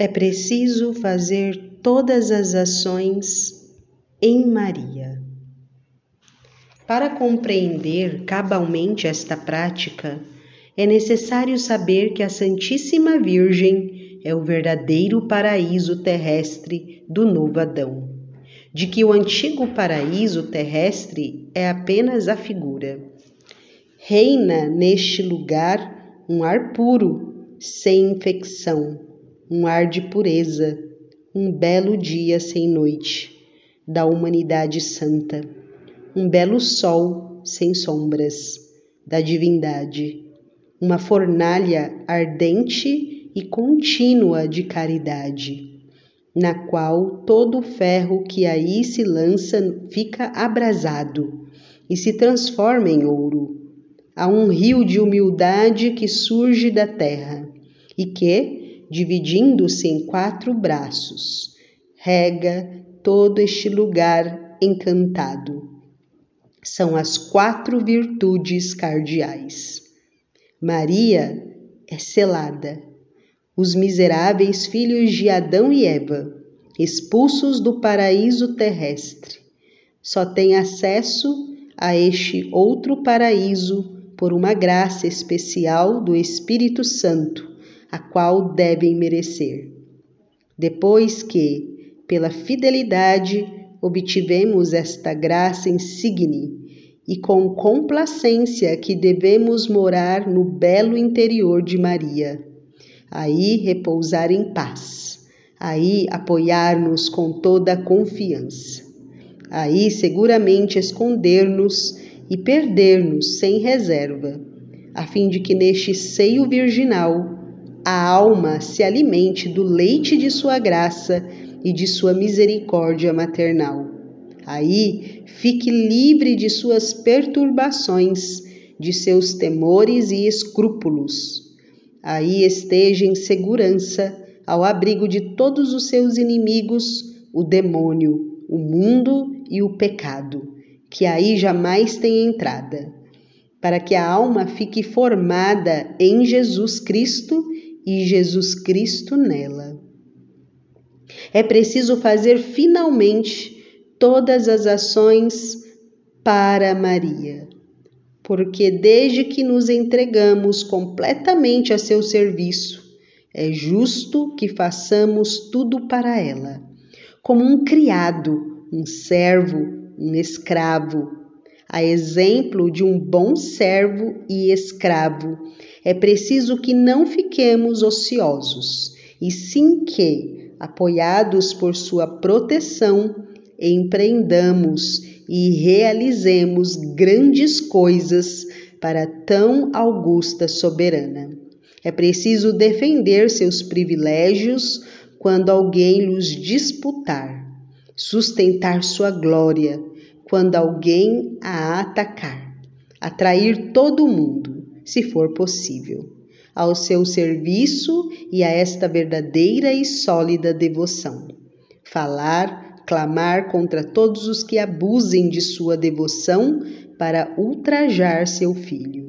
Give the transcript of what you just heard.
É preciso fazer todas as ações em Maria. Para compreender cabalmente esta prática, é necessário saber que a Santíssima Virgem é o verdadeiro paraíso terrestre do novo Adão, de que o antigo paraíso terrestre é apenas a figura. Reina neste lugar um ar puro, sem infecção um ar de pureza, um belo dia sem noite, da humanidade santa, um belo sol sem sombras, da divindade, uma fornalha ardente e contínua de caridade, na qual todo o ferro que aí se lança fica abrasado e se transforma em ouro. Há um rio de humildade que surge da terra e que, dividindo-se em quatro braços, rega todo este lugar encantado. São as quatro virtudes cardeais. Maria é selada. Os miseráveis filhos de Adão e Eva, expulsos do paraíso terrestre, só têm acesso a este outro paraíso por uma graça especial do Espírito Santo a qual devem merecer. Depois que, pela fidelidade, obtivemos esta graça insigne, e com complacência que devemos morar no belo interior de Maria. Aí repousar em paz, aí apoiar-nos com toda a confiança, aí seguramente esconder-nos e perder-nos sem reserva, a fim de que neste seio virginal a alma se alimente do leite de sua graça e de sua misericórdia maternal. Aí fique livre de suas perturbações, de seus temores e escrúpulos. Aí esteja em segurança, ao abrigo de todos os seus inimigos, o demônio, o mundo e o pecado, que aí jamais tem entrada, para que a alma fique formada em Jesus Cristo e Jesus Cristo nela. É preciso fazer finalmente todas as ações para Maria, porque desde que nos entregamos completamente a seu serviço, é justo que façamos tudo para ela, como um criado, um servo, um escravo, a exemplo de um bom servo e escravo é preciso que não fiquemos ociosos, e sim que, apoiados por sua proteção, empreendamos e realizemos grandes coisas para tão augusta soberana. É preciso defender seus privilégios quando alguém lhes disputar, sustentar sua glória quando alguém a atacar, atrair todo mundo se for possível, ao seu serviço e a esta verdadeira e sólida devoção. Falar, clamar contra todos os que abusem de sua devoção para ultrajar seu filho.